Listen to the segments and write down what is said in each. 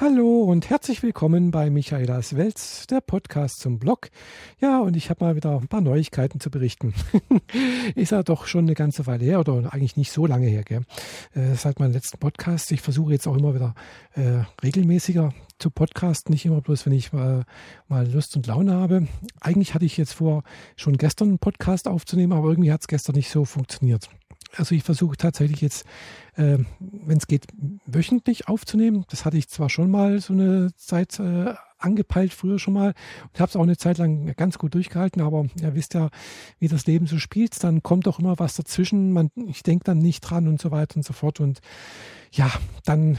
Hallo und herzlich willkommen bei Michaelas Welt, der Podcast zum Blog. Ja, und ich habe mal wieder ein paar Neuigkeiten zu berichten. ist ja doch schon eine ganze Weile her oder eigentlich nicht so lange her, gell? Äh, seit meinem letzten Podcast. Ich versuche jetzt auch immer wieder äh, regelmäßiger zu podcasten, nicht immer bloß, wenn ich mal, mal Lust und Laune habe. Eigentlich hatte ich jetzt vor, schon gestern einen Podcast aufzunehmen, aber irgendwie hat es gestern nicht so funktioniert. Also ich versuche tatsächlich jetzt, äh, wenn es geht, wöchentlich aufzunehmen. Das hatte ich zwar schon mal so eine Zeit äh, angepeilt, früher schon mal. Und habe es auch eine Zeit lang ganz gut durchgehalten, aber ihr wisst ja, wie das Leben so spielt, dann kommt doch immer was dazwischen. Man, ich denke dann nicht dran und so weiter und so fort. Und ja, dann,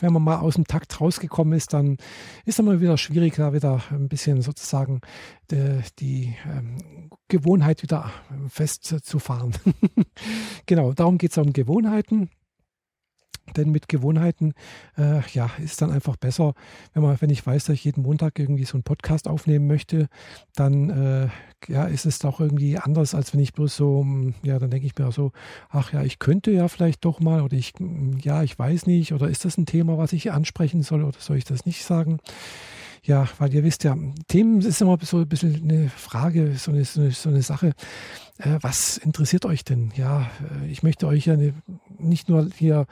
wenn man mal aus dem Takt rausgekommen ist, dann ist es immer wieder schwierig, da wieder ein bisschen sozusagen die, die ähm, Gewohnheit wieder festzufahren. genau, darum geht es um Gewohnheiten. Denn mit Gewohnheiten, äh, ja, ist dann einfach besser, wenn man, wenn ich weiß, dass ich jeden Montag irgendwie so einen Podcast aufnehmen möchte, dann äh, ja, ist es doch irgendwie anders, als wenn ich bloß so, hm, ja, dann denke ich mir so, ach ja, ich könnte ja vielleicht doch mal oder ich, hm, ja, ich weiß nicht, oder ist das ein Thema, was ich ansprechen soll oder soll ich das nicht sagen? Ja, weil ihr wisst ja, Themen ist immer so ein bisschen eine Frage, so eine, so eine, so eine Sache. Äh, was interessiert euch denn? Ja, äh, ich möchte euch ja eine, nicht nur hier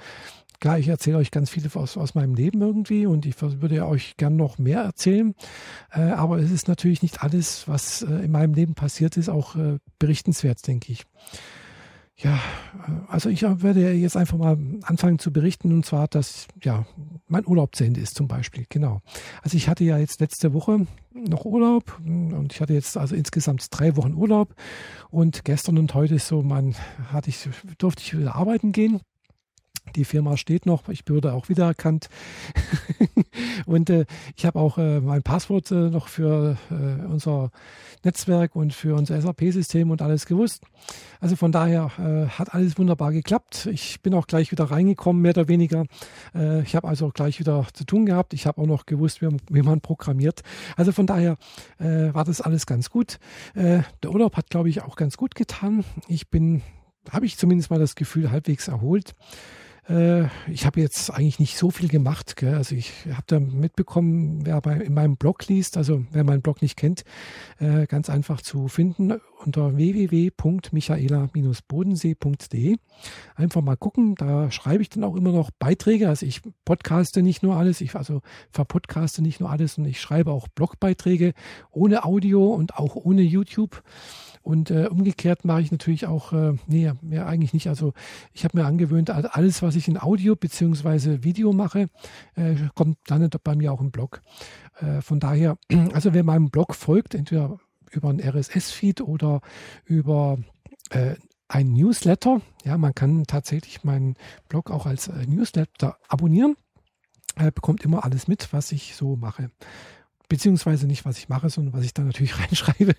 Klar, ich erzähle euch ganz viel aus, aus meinem Leben irgendwie und ich würde euch gern noch mehr erzählen. Äh, aber es ist natürlich nicht alles, was äh, in meinem Leben passiert ist, auch äh, berichtenswert, denke ich. Ja, äh, also ich werde jetzt einfach mal anfangen zu berichten und zwar, dass ja mein Urlaub zu Ende ist zum Beispiel. Genau. Also ich hatte ja jetzt letzte Woche noch Urlaub und ich hatte jetzt also insgesamt drei Wochen Urlaub und gestern und heute so, man hatte ich durfte ich wieder arbeiten gehen die Firma steht noch, ich wurde auch wiedererkannt. und äh, ich habe auch äh, mein Passwort äh, noch für äh, unser Netzwerk und für unser SAP-System und alles gewusst. Also von daher äh, hat alles wunderbar geklappt. Ich bin auch gleich wieder reingekommen, mehr oder weniger. Äh, ich habe also gleich wieder zu tun gehabt. Ich habe auch noch gewusst, wie, wie, man programmiert. Also von daher war das alles ganz gut. der Urlaub hat, glaube ich, auch ganz gut getan. Ich bin, habe ich zumindest mal das Gefühl, halbwegs erholt. Äh, ich habe jetzt eigentlich nicht so viel gemacht. Gell? Also ich habe da mitbekommen, wer bei, in meinem Blog liest, also wer meinen Blog nicht kennt, äh, ganz einfach zu finden unter www.michaela-bodensee.de. Einfach mal gucken, da schreibe ich dann auch immer noch Beiträge. Also ich podcaste nicht nur alles, ich also verpodcaste nicht nur alles und ich schreibe auch Blogbeiträge ohne Audio und auch ohne YouTube. Und äh, umgekehrt mache ich natürlich auch, äh, nee, mehr eigentlich nicht. Also ich habe mir angewöhnt, alles, was ich in Audio bzw. Video mache, äh, kommt dann bei mir auch im Blog. Äh, von daher, also wer meinem Blog folgt, entweder über ein RSS-Feed oder über äh, ein Newsletter, ja, man kann tatsächlich meinen Blog auch als äh, Newsletter abonnieren, äh, bekommt immer alles mit, was ich so mache beziehungsweise nicht, was ich mache, sondern was ich da natürlich reinschreibe.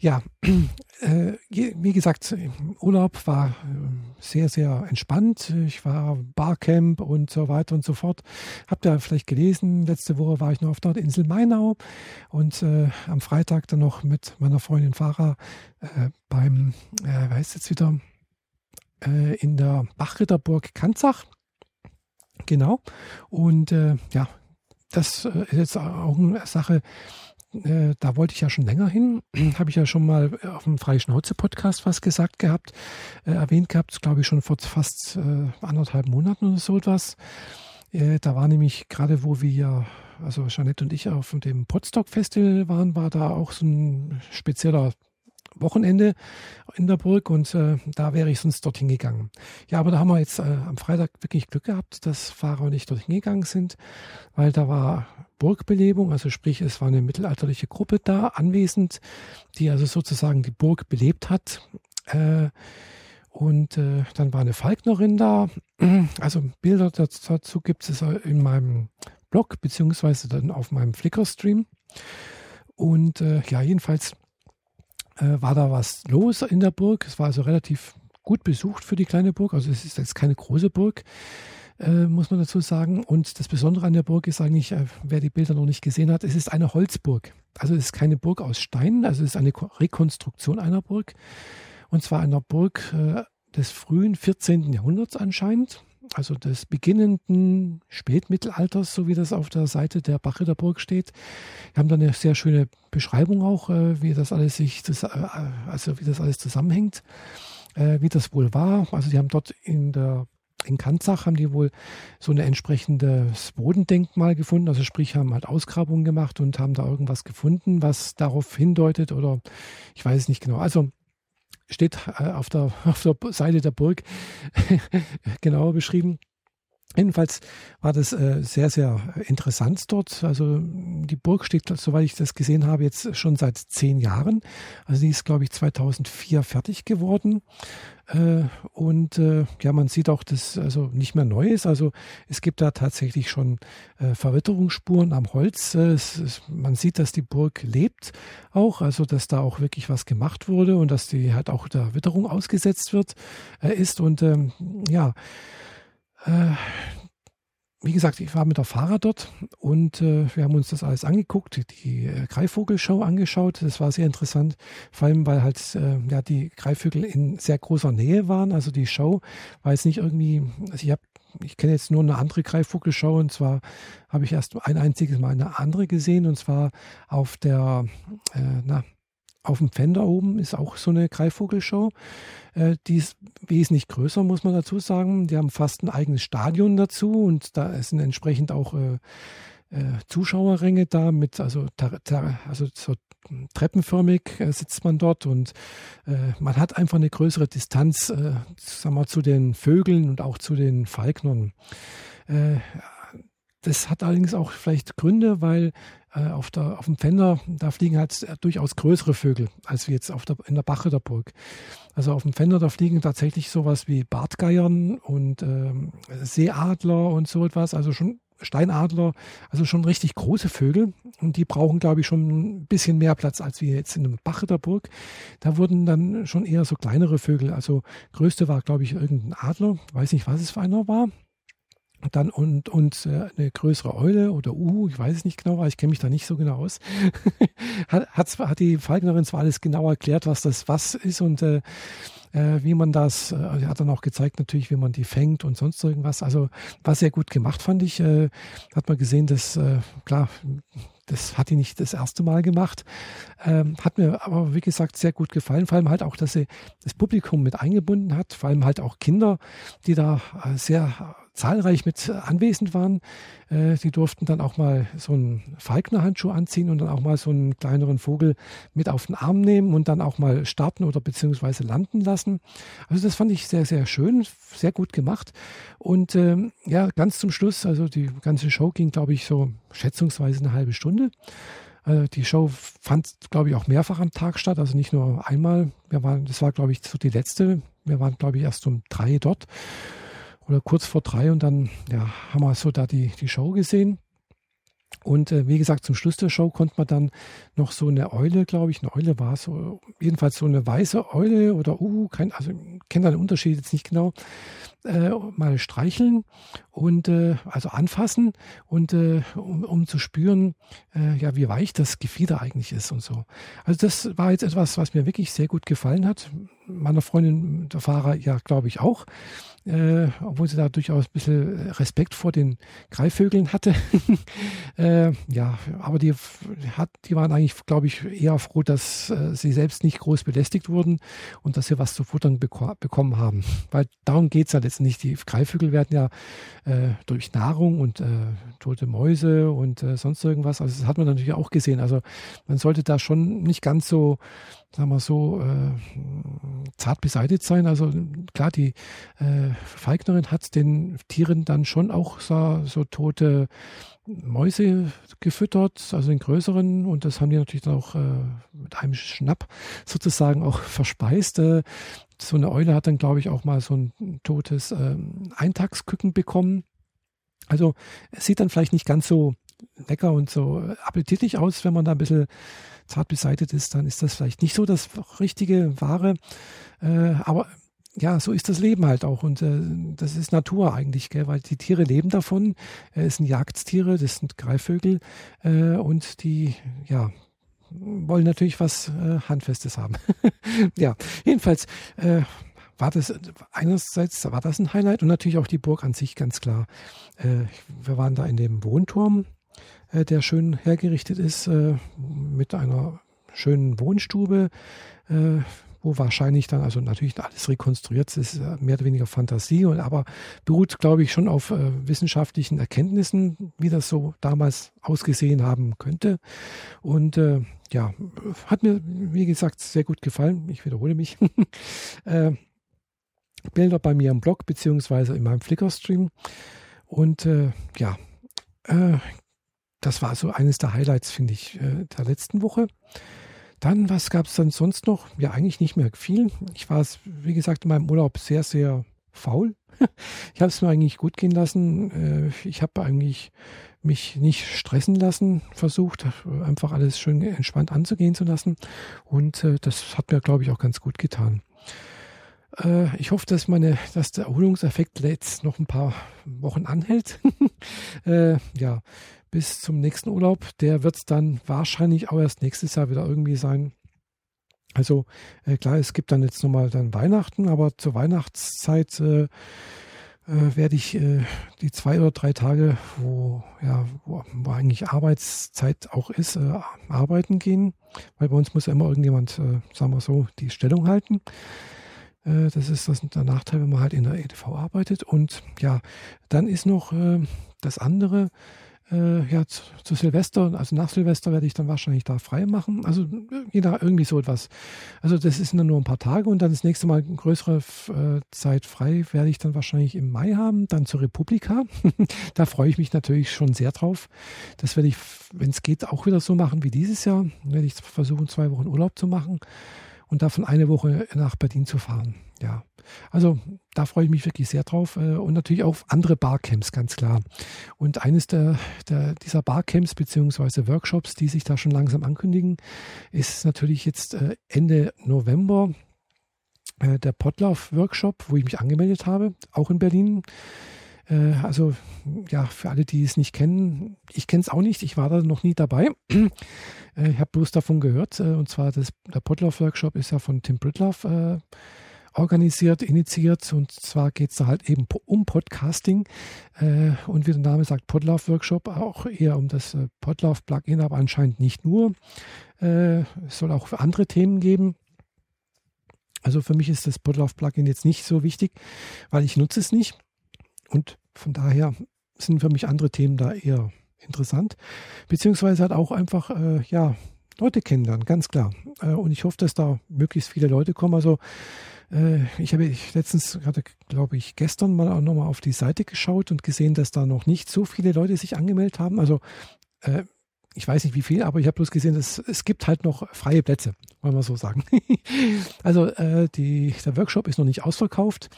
Ja, äh, wie gesagt, Urlaub war äh, sehr, sehr entspannt. Ich war Barcamp und so weiter und so fort. Habt ihr vielleicht gelesen, letzte Woche war ich noch auf der Insel Mainau und äh, am Freitag dann noch mit meiner Freundin Farah äh, beim, äh, heißt jetzt wieder, äh, in der Bachritterburg Kanzach. Genau. Und äh, ja, das ist jetzt auch eine Sache, äh, da wollte ich ja schon länger hin. Habe ich ja schon mal auf dem Freischnauze-Podcast was gesagt gehabt, äh, erwähnt gehabt, glaube ich schon vor fast äh, anderthalb Monaten oder so etwas. Äh, da war nämlich gerade, wo wir ja, also Jeanette und ich auf dem Podstock Festival waren, war da auch so ein spezieller Wochenende in der Burg und äh, da wäre ich sonst dorthin gegangen. Ja, aber da haben wir jetzt äh, am Freitag wirklich Glück gehabt, dass Fahrer nicht dorthin gegangen sind, weil da war Burgbelebung, also sprich, es war eine mittelalterliche Gruppe da anwesend, die also sozusagen die Burg belebt hat. Äh, und äh, dann war eine Falknerin da. Also Bilder dazu gibt es in meinem Blog, beziehungsweise dann auf meinem Flickr-Stream. Und äh, ja, jedenfalls äh, war da was los in der Burg. Es war also relativ gut besucht für die kleine Burg. Also es ist jetzt keine große Burg, äh, muss man dazu sagen. Und das Besondere an der Burg ist eigentlich, äh, wer die Bilder noch nicht gesehen hat, es ist eine Holzburg. Also es ist keine Burg aus Stein, also es ist eine Rekonstruktion einer Burg. Und zwar einer Burg äh, des frühen 14. Jahrhunderts anscheinend. Also des beginnenden Spätmittelalters, so wie das auf der Seite der Bachritter Burg steht. Wir haben da eine sehr schöne Beschreibung auch, äh, wie das alles sich, äh, also wie das alles zusammenhängt, äh, wie das wohl war. Also die haben dort in der in Kanzach haben die wohl so ein entsprechendes Bodendenkmal gefunden, also sprich haben halt Ausgrabungen gemacht und haben da irgendwas gefunden, was darauf hindeutet oder ich weiß es nicht genau. Also steht äh, auf der, auf der Seite der Burg genauer beschrieben. Jedenfalls war das äh, sehr, sehr interessant dort. Also die Burg steht, soweit ich das gesehen habe, jetzt schon seit zehn Jahren. Also die ist, glaube ich, 2004 fertig geworden. Äh, und äh, ja, man sieht auch, dass also nicht mehr neu ist. Also es gibt da tatsächlich schon äh, Verwitterungsspuren am Holz. Äh, es, es, man sieht, dass die Burg lebt auch, also dass da auch wirklich was gemacht wurde und dass die halt auch der Witterung ausgesetzt wird, äh, ist. Und ähm, ja, äh, wie gesagt, ich war mit der Fahrer dort und äh, wir haben uns das alles angeguckt, die äh, Greifvogelshow angeschaut. Das war sehr interessant, vor allem weil halt äh, ja die Greifvögel in sehr großer Nähe waren. Also die Show war jetzt nicht irgendwie, also ich ich kenne jetzt nur eine andere Greifvogelshow und zwar habe ich erst ein einziges Mal eine andere gesehen und zwar auf der, äh, na, auf dem Fender oben ist auch so eine Greifvogelshow. Äh, die ist wesentlich größer, muss man dazu sagen. Die haben fast ein eigenes Stadion dazu und da sind entsprechend auch äh, äh, Zuschauerränge da mit, also, also so treppenförmig äh, sitzt man dort und man hat einfach eine größere Distanz sagen wir, zu den Vögeln und auch zu den Falknern. Das hat allerdings auch vielleicht Gründe, weil auf, der, auf dem Fender, da fliegen halt durchaus größere Vögel als jetzt auf der, in der Bache der Burg. Also auf dem Fender, da fliegen tatsächlich sowas wie Bartgeiern und ähm, Seeadler und so etwas, also schon Steinadler, also schon richtig große Vögel und die brauchen, glaube ich, schon ein bisschen mehr Platz als wir jetzt in einem Burg. Da wurden dann schon eher so kleinere Vögel, also größte war, glaube ich, irgendein Adler, weiß nicht, was es für einer war, dann und, und äh, eine größere Eule oder Uhu, ich weiß es nicht genau, weil ich kenne mich da nicht so genau aus. hat, hat, hat die Falknerin zwar alles genau erklärt, was das was ist und äh, äh, wie man das, äh, hat dann auch gezeigt natürlich, wie man die fängt und sonst irgendwas. Also war sehr gut gemacht, fand ich. Äh, hat man gesehen, dass, äh, klar, das hat die nicht das erste Mal gemacht. Ähm, hat mir aber, wie gesagt, sehr gut gefallen. Vor allem halt auch, dass sie das Publikum mit eingebunden hat. Vor allem halt auch Kinder, die da äh, sehr zahlreich mit anwesend waren. Äh, die durften dann auch mal so einen Falkner-Handschuh anziehen und dann auch mal so einen kleineren Vogel mit auf den Arm nehmen und dann auch mal starten oder beziehungsweise landen lassen. Also das fand ich sehr, sehr schön, sehr gut gemacht. Und ähm, ja, ganz zum Schluss, also die ganze Show ging, glaube ich, so schätzungsweise eine halbe Stunde. Äh, die Show fand, glaube ich, auch mehrfach am Tag statt, also nicht nur einmal. Wir waren, das war, glaube ich, so die letzte. Wir waren, glaube ich, erst um drei dort oder kurz vor drei und dann ja, haben wir so da die, die Show gesehen. Und äh, wie gesagt, zum Schluss der Show konnte man dann noch so eine Eule, glaube ich, eine Eule war so, jedenfalls so eine weiße Eule oder uh, kein, also kenne da den Unterschied jetzt nicht genau, äh, mal streicheln und äh, also anfassen und äh, um, um zu spüren, äh, ja, wie weich das Gefieder eigentlich ist und so. Also das war jetzt etwas, was mir wirklich sehr gut gefallen hat. Meiner Freundin, der Fahrer, ja, glaube ich auch äh, obwohl sie da durchaus ein bisschen Respekt vor den Greifvögeln hatte. äh, ja, aber die, hat, die waren eigentlich, glaube ich, eher froh, dass äh, sie selbst nicht groß belästigt wurden und dass sie was zu futtern beko bekommen haben. Weil darum geht es ja letztendlich. Die Greifvögel werden ja äh, durch Nahrung und äh, tote Mäuse und äh, sonst irgendwas, also das hat man natürlich auch gesehen. Also man sollte da schon nicht ganz so sagen wir so, äh, zart beseitigt sein. Also klar, die äh, Falknerin hat den Tieren dann schon auch so, so tote Mäuse gefüttert, also den größeren, und das haben die natürlich dann auch äh, mit einem Schnapp sozusagen auch verspeist. Äh, so eine Eule hat dann, glaube ich, auch mal so ein totes äh, Eintagsküken bekommen. Also es sieht dann vielleicht nicht ganz so lecker und so appetitlich aus, wenn man da ein bisschen zart beseitigt ist, dann ist das vielleicht nicht so das richtige, wahre. Äh, aber ja, so ist das Leben halt auch. Und äh, das ist Natur eigentlich, gell? weil die Tiere leben davon. Äh, es sind Jagdtiere, das sind Greifvögel. Äh, und die, ja, wollen natürlich was äh, Handfestes haben. ja, jedenfalls äh, war das einerseits war das ein Highlight und natürlich auch die Burg an sich ganz klar. Äh, wir waren da in dem Wohnturm, äh, der schön hergerichtet ist äh, mit einer schönen Wohnstube, äh, wo wahrscheinlich dann, also natürlich alles rekonstruiert ist, mehr oder weniger Fantasie, aber beruht, glaube ich, schon auf äh, wissenschaftlichen Erkenntnissen, wie das so damals ausgesehen haben könnte. Und äh, ja, hat mir, wie gesagt, sehr gut gefallen. Ich wiederhole mich. äh, Bilder bei mir im Blog beziehungsweise in meinem Flickr-Stream. Und äh, ja, äh, das war so eines der Highlights, finde ich, äh, der letzten Woche. Dann, was gab es dann sonst noch? Ja, eigentlich nicht mehr viel. Ich war, wie gesagt, in meinem Urlaub sehr, sehr faul. Ich habe es mir eigentlich gut gehen lassen. Äh, ich habe eigentlich mich nicht stressen lassen, versucht, einfach alles schön entspannt anzugehen zu lassen. Und äh, das hat mir, glaube ich, auch ganz gut getan. Ich hoffe, dass meine, dass der Erholungseffekt jetzt noch ein paar Wochen anhält. ja, bis zum nächsten Urlaub. Der wird es dann wahrscheinlich auch erst nächstes Jahr wieder irgendwie sein. Also äh, klar, es gibt dann jetzt nochmal dann Weihnachten, aber zur Weihnachtszeit äh, äh, werde ich äh, die zwei oder drei Tage, wo ja, wo, wo eigentlich Arbeitszeit auch ist, äh, arbeiten gehen, weil bei uns muss ja immer irgendjemand, äh, sagen wir so, die Stellung halten. Das ist das der Nachteil, wenn man halt in der EDV arbeitet. Und ja, dann ist noch das andere, äh, ja, zu, zu, Silvester, also nach Silvester werde ich dann wahrscheinlich da frei machen. Also jeder irgendwie so etwas. Also das ist dann nur ein paar Tage und dann das nächste Mal eine größere äh, Zeit frei werde ich dann wahrscheinlich im Mai haben, dann zur Republika. da freue ich mich natürlich schon sehr drauf. Das werde ich, wenn es geht, auch wieder so machen wie dieses Jahr. Werde ich versuchen, zwei Wochen Urlaub zu machen und davon eine Woche nach Berlin zu fahren. Ja, also da freue ich mich wirklich sehr drauf äh, und natürlich auch auf andere Barcamps, ganz klar. Und eines der, der, dieser Barcamps beziehungsweise Workshops, die sich da schon langsam ankündigen, ist natürlich jetzt äh, Ende November äh, der Potlauf-Workshop, wo ich mich angemeldet habe, auch in Berlin. Also ja, für alle, die es nicht kennen, ich kenne es auch nicht, ich war da noch nie dabei. Ich habe bloß davon gehört. Und zwar das, der Potlauf-Workshop ist ja von Tim Britloff organisiert, initiiert. Und zwar geht es da halt eben um Podcasting. Äh, und wie der Name sagt, Podlove Workshop, auch eher um das äh, Podlove Plugin, aber anscheinend nicht nur. Äh, es soll auch andere Themen geben. Also für mich ist das Podlove Plugin jetzt nicht so wichtig, weil ich nutze es nicht. Und von daher sind für mich andere Themen da eher interessant. Beziehungsweise halt auch einfach, äh, ja, Leute kennenlernen, ganz klar. Äh, und ich hoffe, dass da möglichst viele Leute kommen. Also ich habe letztens, gerade glaube ich, gestern mal auch nochmal auf die Seite geschaut und gesehen, dass da noch nicht so viele Leute sich angemeldet haben. Also äh, ich weiß nicht wie viel, aber ich habe bloß gesehen, dass es gibt halt noch freie Plätze, wollen wir so sagen. also äh, die, der Workshop ist noch nicht ausverkauft.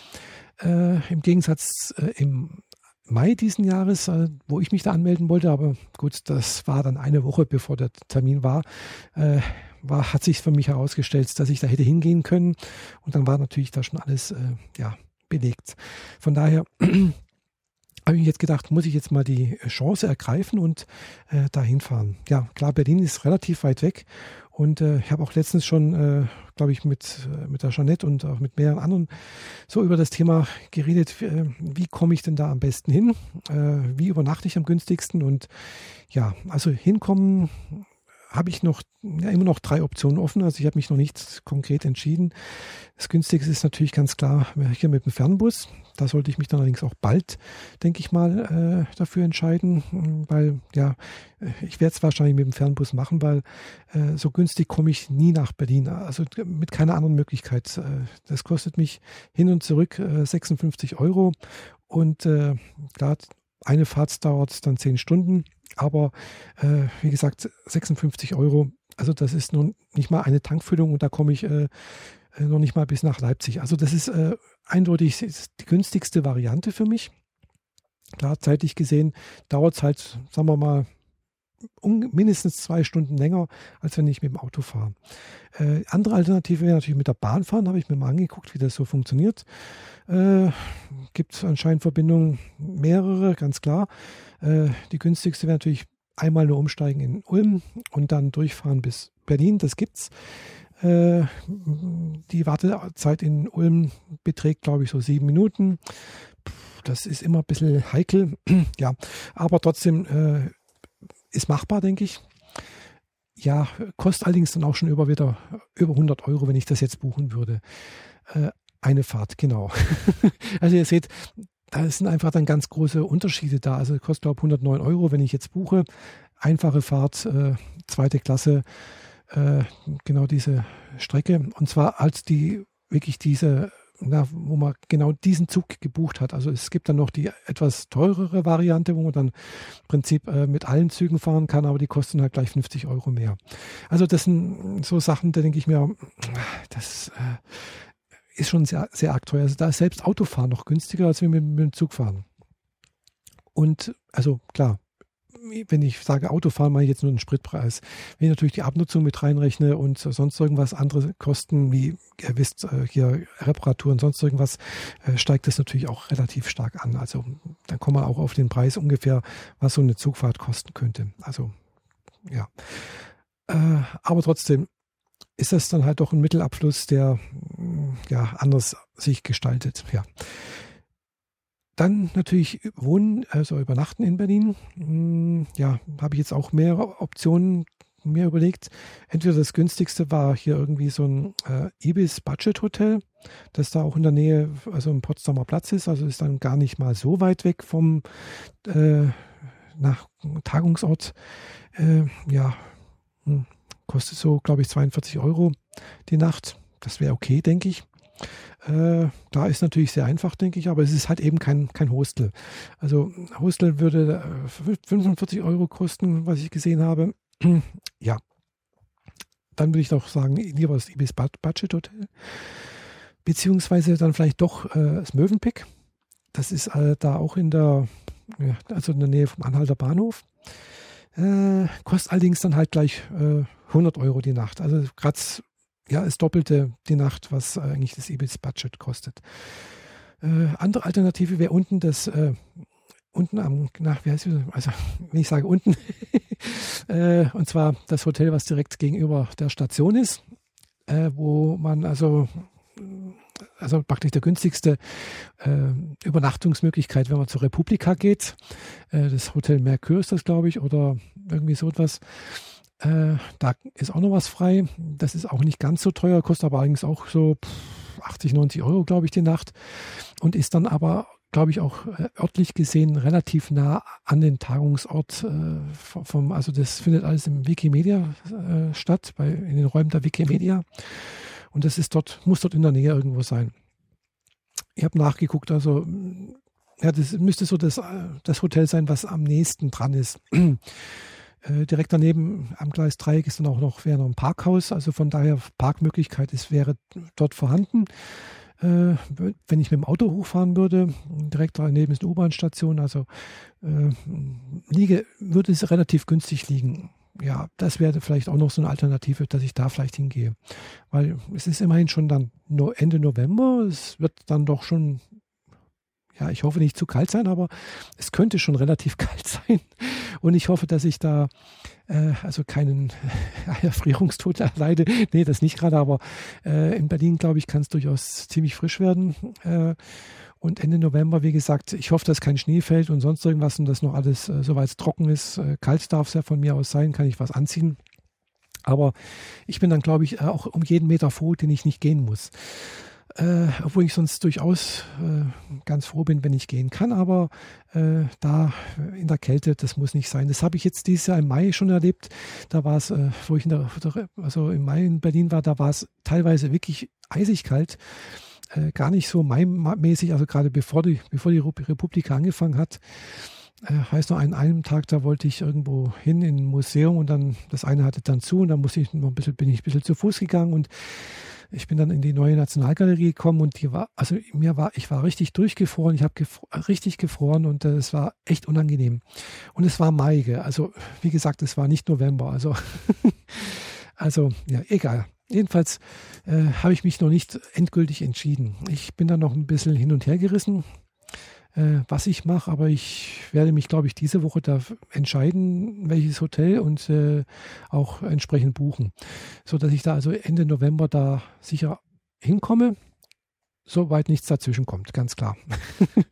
Äh, Im Gegensatz äh, im Mai diesen Jahres, äh, wo ich mich da anmelden wollte, aber gut, das war dann eine Woche bevor der Termin war war, hat sich für mich herausgestellt, dass ich da hätte hingehen können. Und dann war natürlich da schon alles äh, ja, belegt. Von daher habe ich jetzt gedacht, muss ich jetzt mal die Chance ergreifen und äh, dahin fahren. Ja, klar, Berlin ist relativ weit weg. Und äh, ich habe auch letztens schon, äh, glaube ich, mit, äh, mit der Jeanette und auch mit mehreren anderen so über das Thema geredet, wie, äh, wie komme ich denn da am besten hin? Äh, wie übernachte ich am günstigsten? Und ja, also hinkommen habe ich noch ja, immer noch drei Optionen offen. Also ich habe mich noch nicht konkret entschieden. Das günstigste ist natürlich ganz klar hier mit dem Fernbus. Da sollte ich mich dann allerdings auch bald, denke ich mal, äh, dafür entscheiden, weil ja, ich werde es wahrscheinlich mit dem Fernbus machen, weil äh, so günstig komme ich nie nach Berlin. Also mit keiner anderen Möglichkeit. Äh, das kostet mich hin und zurück 56 äh, Euro und äh, klar, eine Fahrt dauert dann zehn Stunden. Aber äh, wie gesagt, 56 Euro, also das ist nun nicht mal eine Tankfüllung und da komme ich äh, äh, noch nicht mal bis nach Leipzig. Also das ist äh, eindeutig die günstigste Variante für mich. Klar, zeitlich gesehen dauert es halt, sagen wir mal, mindestens zwei Stunden länger, als wenn ich mit dem Auto fahre. Äh, andere Alternative wäre natürlich mit der Bahn fahren, habe ich mir mal angeguckt, wie das so funktioniert. Äh, Gibt anscheinend Verbindungen, mehrere, ganz klar. Äh, die günstigste wäre natürlich einmal nur umsteigen in Ulm und dann durchfahren bis Berlin, das gibt's. Äh, die Wartezeit in Ulm beträgt, glaube ich, so sieben Minuten. Das ist immer ein bisschen heikel, ja, aber trotzdem äh, ist machbar, denke ich. Ja, kostet allerdings dann auch schon über wieder über 100 Euro, wenn ich das jetzt buchen würde. Äh, eine Fahrt, genau. also ihr seht, da sind einfach dann ganz große Unterschiede da. Also kostet glaube ich 109 Euro, wenn ich jetzt buche. Einfache Fahrt, äh, zweite Klasse, äh, genau diese Strecke. Und zwar als die wirklich diese na, wo man genau diesen Zug gebucht hat. Also es gibt dann noch die etwas teurere Variante, wo man dann im Prinzip äh, mit allen Zügen fahren kann, aber die kosten halt gleich 50 Euro mehr. Also das sind so Sachen, da denke ich mir, das äh, ist schon sehr, sehr arg. Also da ist selbst Autofahren noch günstiger, als wir mit, mit dem Zug fahren. Und also klar, wenn ich sage Autofahren, mache ich jetzt nur den Spritpreis. Wenn ich natürlich die Abnutzung mit reinrechne und sonst irgendwas andere Kosten, wie ihr wisst, äh, hier Reparaturen, sonst irgendwas, äh, steigt das natürlich auch relativ stark an. Also dann kommt man auch auf den Preis ungefähr, was so eine Zugfahrt kosten könnte. Also ja. Äh, aber trotzdem ist das dann halt doch ein Mittelabfluss, der ja anders sich gestaltet. Ja. Dann natürlich Wohnen, also übernachten in Berlin. Hm, ja, habe ich jetzt auch mehrere Optionen mir überlegt. Entweder das günstigste war hier irgendwie so ein äh, Ibis Budget Hotel, das da auch in der Nähe, also im Potsdamer Platz ist, also ist dann gar nicht mal so weit weg vom äh, nach Tagungsort. Äh, ja, hm, kostet so, glaube ich, 42 Euro die Nacht. Das wäre okay, denke ich. Äh, da ist natürlich sehr einfach, denke ich, aber es ist halt eben kein, kein Hostel. Also Hostel würde 45 äh, Euro kosten, was ich gesehen habe. ja. Dann würde ich doch sagen, lieber das Ibis Budget Hotel. Beziehungsweise dann vielleicht doch äh, das Mövenpick. Das ist äh, da auch in der, ja, also in der Nähe vom Anhalter Bahnhof. Äh, kostet allerdings dann halt gleich 100 Euro die Nacht. Also gerade ja, es doppelte die Nacht, was eigentlich das Ibis-Budget kostet. Äh, andere Alternative wäre unten das, äh, unten am, nach, wie heißt es, also wenn ich sage unten, äh, und zwar das Hotel, was direkt gegenüber der Station ist, äh, wo man also also praktisch der günstigste äh, Übernachtungsmöglichkeit, wenn man zur Republika geht. Äh, das Hotel Mercure ist das, glaube ich, oder irgendwie so etwas. Äh, da ist auch noch was frei. Das ist auch nicht ganz so teuer, kostet aber eigentlich auch so 80, 90 Euro, glaube ich, die Nacht. Und ist dann aber, glaube ich, auch äh, örtlich gesehen relativ nah an den Tagungsort äh, vom, also das findet alles im Wikimedia äh, statt, bei, in den Räumen der Wikimedia. Und das ist dort, muss dort in der Nähe irgendwo sein. Ich habe nachgeguckt, also ja, das müsste so das, äh, das Hotel sein, was am nächsten dran ist. Äh, direkt daneben am Gleis 3 ist dann auch noch, wäre noch ein Parkhaus, also von daher Parkmöglichkeit ist, wäre dort vorhanden. Äh, wenn ich mit dem Auto hochfahren würde, direkt daneben ist eine U-Bahn-Station, also äh, liege, würde es relativ günstig liegen. Ja, das wäre vielleicht auch noch so eine Alternative, dass ich da vielleicht hingehe. Weil es ist immerhin schon dann Ende November, es wird dann doch schon ja, ich hoffe nicht zu kalt sein, aber es könnte schon relativ kalt sein. Und ich hoffe, dass ich da äh, also keinen Erfrierungstod erleide. Nee, das nicht gerade, aber äh, in Berlin, glaube ich, kann es durchaus ziemlich frisch werden. Äh, und Ende November, wie gesagt, ich hoffe, dass kein Schnee fällt und sonst irgendwas und dass noch alles, äh, soweit trocken ist, äh, kalt darf es ja von mir aus sein, kann ich was anziehen. Aber ich bin dann, glaube ich, auch um jeden Meter froh, den ich nicht gehen muss. Äh, obwohl ich sonst durchaus äh, ganz froh bin, wenn ich gehen kann. Aber äh, da in der Kälte, das muss nicht sein. Das habe ich jetzt dieses Jahr im Mai schon erlebt. Da war es, äh, wo ich in der, also im Mai in Berlin war, da war es teilweise wirklich eisig kalt. Äh, gar nicht so Mai-mäßig, also gerade bevor die, bevor die Republik angefangen hat. Äh, heißt noch, an einem Tag, da wollte ich irgendwo hin in ein Museum und dann, das eine hatte dann zu und dann musste ich noch ein bisschen, bin ich ein bisschen zu Fuß gegangen und ich bin dann in die neue Nationalgalerie gekommen und die war, also mir war, ich war richtig durchgefroren, ich habe gefro richtig gefroren und äh, es war echt unangenehm. Und es war Mai, also wie gesagt, es war nicht November, also, also ja, egal. Jedenfalls äh, habe ich mich noch nicht endgültig entschieden. Ich bin da noch ein bisschen hin und her gerissen. Äh, was ich mache, aber ich werde mich, glaube ich, diese Woche da entscheiden, welches Hotel und äh, auch entsprechend buchen, so dass ich da also Ende November da sicher hinkomme, soweit nichts dazwischen kommt, ganz klar.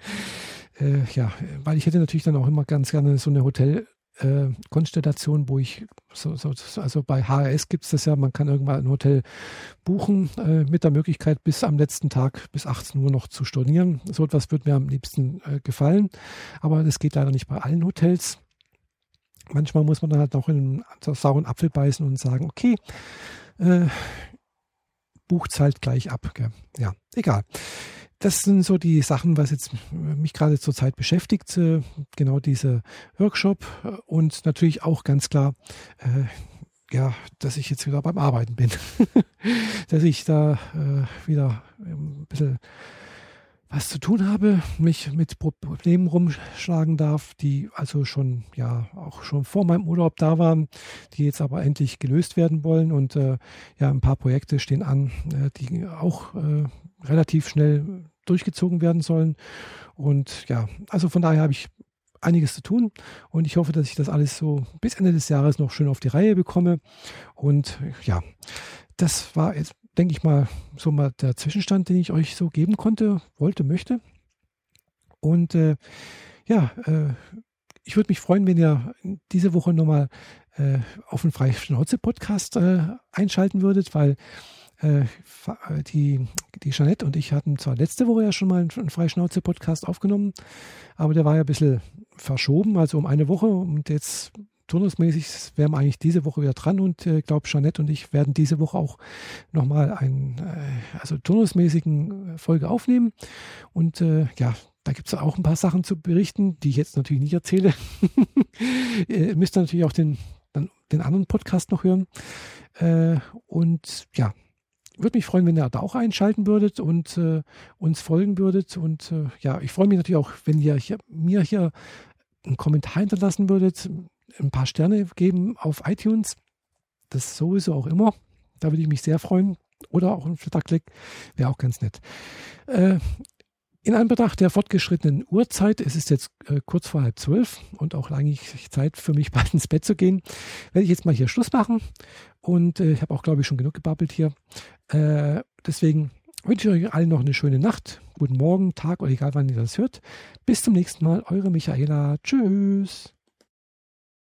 äh, ja, weil ich hätte natürlich dann auch immer ganz gerne so eine Hotel äh, Konstellation, wo ich, so, so, also bei HRS gibt es das ja, man kann irgendwann ein Hotel buchen äh, mit der Möglichkeit, bis am letzten Tag bis 18 Uhr noch zu stornieren. So etwas würde mir am liebsten äh, gefallen, aber das geht leider nicht bei allen Hotels. Manchmal muss man dann halt noch in einen sauren Apfel beißen und sagen, okay, äh, bucht halt gleich ab. Gell? Ja, egal das sind so die Sachen, was jetzt mich gerade zurzeit beschäftigt. Äh, genau dieser Workshop und natürlich auch ganz klar, äh, ja, dass ich jetzt wieder beim Arbeiten bin. dass ich da äh, wieder ein bisschen was zu tun habe, mich mit Problemen rumschlagen darf, die also schon, ja, auch schon vor meinem Urlaub da waren, die jetzt aber endlich gelöst werden wollen. Und äh, ja, ein paar Projekte stehen an, äh, die auch äh, relativ schnell durchgezogen werden sollen. Und ja, also von daher habe ich einiges zu tun und ich hoffe, dass ich das alles so bis Ende des Jahres noch schön auf die Reihe bekomme. Und ja, das war jetzt, denke ich mal, so mal der Zwischenstand, den ich euch so geben konnte, wollte, möchte. Und äh, ja, äh, ich würde mich freuen, wenn ihr diese Woche nochmal äh, auf den Freischnauze-Podcast äh, einschalten würdet, weil die, die Jeanette und ich hatten zwar letzte Woche ja schon mal einen Freischnauze-Podcast aufgenommen, aber der war ja ein bisschen verschoben, also um eine Woche. Und jetzt turnusmäßig wären wir eigentlich diese Woche wieder dran und ich äh, glaube, Jeanette und ich werden diese Woche auch nochmal einen, äh, also turnusmäßigen Folge aufnehmen. Und äh, ja, da gibt es auch ein paar Sachen zu berichten, die ich jetzt natürlich nicht erzähle. Ihr müsst natürlich auch den, den anderen Podcast noch hören. Äh, und ja, würde mich freuen, wenn ihr da auch einschalten würdet und äh, uns folgen würdet. Und äh, ja, ich freue mich natürlich auch, wenn ihr hier, mir hier einen Kommentar hinterlassen würdet, ein paar Sterne geben auf iTunes. Das sowieso auch immer. Da würde ich mich sehr freuen. Oder auch ein Flatterklick wäre auch ganz nett. Äh, in Anbetracht der fortgeschrittenen Uhrzeit, es ist jetzt äh, kurz vor halb zwölf und auch eigentlich Zeit für mich bald ins Bett zu gehen, werde ich jetzt mal hier Schluss machen. Und äh, ich habe auch, glaube ich, schon genug gebabbelt hier. Äh, deswegen wünsche ich euch allen noch eine schöne Nacht, guten Morgen, Tag oder egal wann ihr das hört. Bis zum nächsten Mal, eure Michaela. Tschüss.